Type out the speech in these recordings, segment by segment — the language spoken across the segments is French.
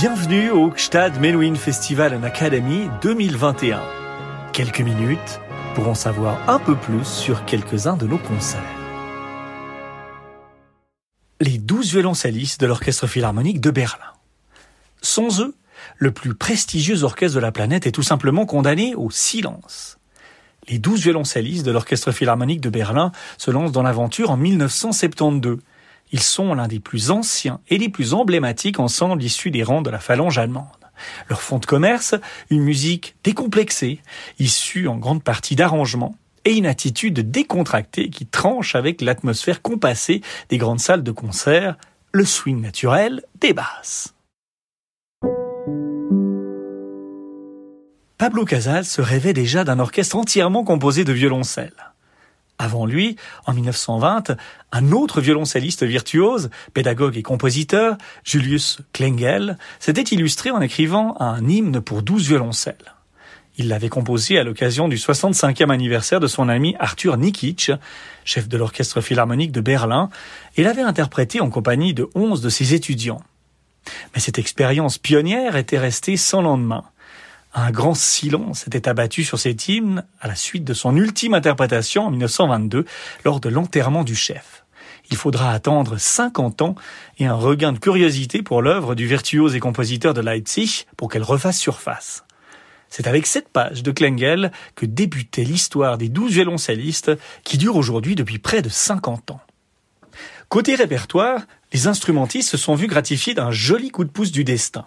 Bienvenue au Gstad Menuhin Festival and Academy 2021. Quelques minutes pour en savoir un peu plus sur quelques-uns de nos concerts. Les douze violoncellistes de l'Orchestre Philharmonique de Berlin. Sans eux, le plus prestigieux orchestre de la planète est tout simplement condamné au silence. Les douze violoncellistes de l'Orchestre Philharmonique de Berlin se lancent dans l'aventure en 1972 ils sont l'un des plus anciens et les plus emblématiques ensembles issus des rangs de la phalange allemande. Leur fond de commerce, une musique décomplexée, issue en grande partie d'arrangements, et une attitude décontractée qui tranche avec l'atmosphère compassée des grandes salles de concert, le swing naturel des basses. Pablo Casals se rêvait déjà d'un orchestre entièrement composé de violoncelles. Avant lui, en 1920, un autre violoncelliste virtuose, pédagogue et compositeur, Julius Klengel, s'était illustré en écrivant un hymne pour douze violoncelles. Il l'avait composé à l'occasion du 65e anniversaire de son ami Arthur Nikic, chef de l'orchestre philharmonique de Berlin, et l'avait interprété en compagnie de onze de ses étudiants. Mais cette expérience pionnière était restée sans lendemain. Un grand silence s'était abattu sur cet hymne à la suite de son ultime interprétation en 1922 lors de l'enterrement du chef. Il faudra attendre 50 ans et un regain de curiosité pour l'œuvre du virtuose et compositeur de Leipzig pour qu'elle refasse surface. C'est avec cette page de Klengel que débutait l'histoire des douze violoncellistes qui dure aujourd'hui depuis près de 50 ans. Côté répertoire, les instrumentistes se sont vus gratifiés d'un joli coup de pouce du destin.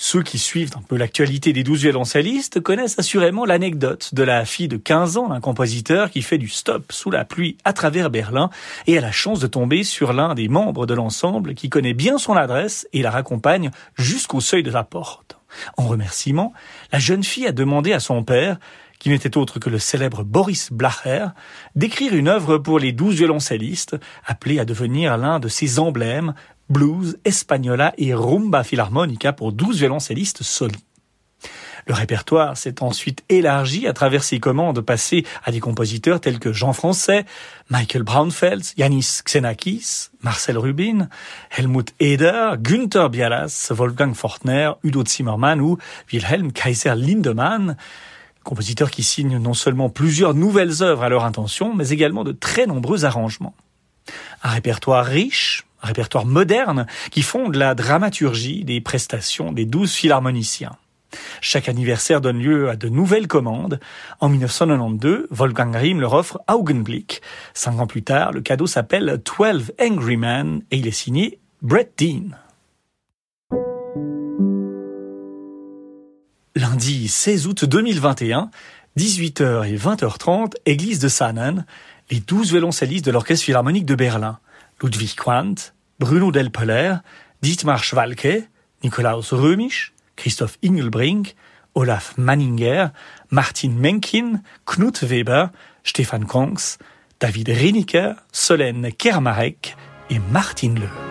Ceux qui suivent un peu l'actualité des douze violoncellistes connaissent assurément l'anecdote de la fille de 15 ans d'un compositeur qui fait du stop sous la pluie à travers Berlin et a la chance de tomber sur l'un des membres de l'ensemble qui connaît bien son adresse et la raccompagne jusqu'au seuil de la porte. En remerciement, la jeune fille a demandé à son père qui n'était autre que le célèbre Boris Blacher, d'écrire une œuvre pour les douze violoncellistes, appelée à devenir l'un de ses emblèmes, blues, espagnola et rumba philharmonica pour douze violoncellistes solis. Le répertoire s'est ensuite élargi à travers ses commandes passées à des compositeurs tels que Jean Français, Michael Braunfels, Yanis Xenakis, Marcel Rubin, Helmut Eder, Günther Bialas, Wolfgang Fortner, Udo Zimmermann ou Wilhelm Kaiser Lindemann, compositeurs qui signent non seulement plusieurs nouvelles œuvres à leur intention, mais également de très nombreux arrangements. Un répertoire riche, répertoire moderne qui fonde la dramaturgie des prestations des douze philharmoniciens. Chaque anniversaire donne lieu à de nouvelles commandes. En 1992, Wolfgang Riem leur offre Augenblick. Cinq ans plus tard, le cadeau s'appelle Twelve Angry Men et il est signé Brett Dean. Lundi 16 août 2021, 18h et 20h30, église de Sanen, les douze violoncellistes de l'Orchestre Philharmonique de Berlin. Ludwig Quandt, Bruno Delpeller, Dietmar Schwalke, Nikolaus Römisch, Christoph Ingelbrink, Olaf Manninger, Martin Menkin, Knut Weber, Stefan Kongs, David Reniker, Solène Kermarek et Martin Le.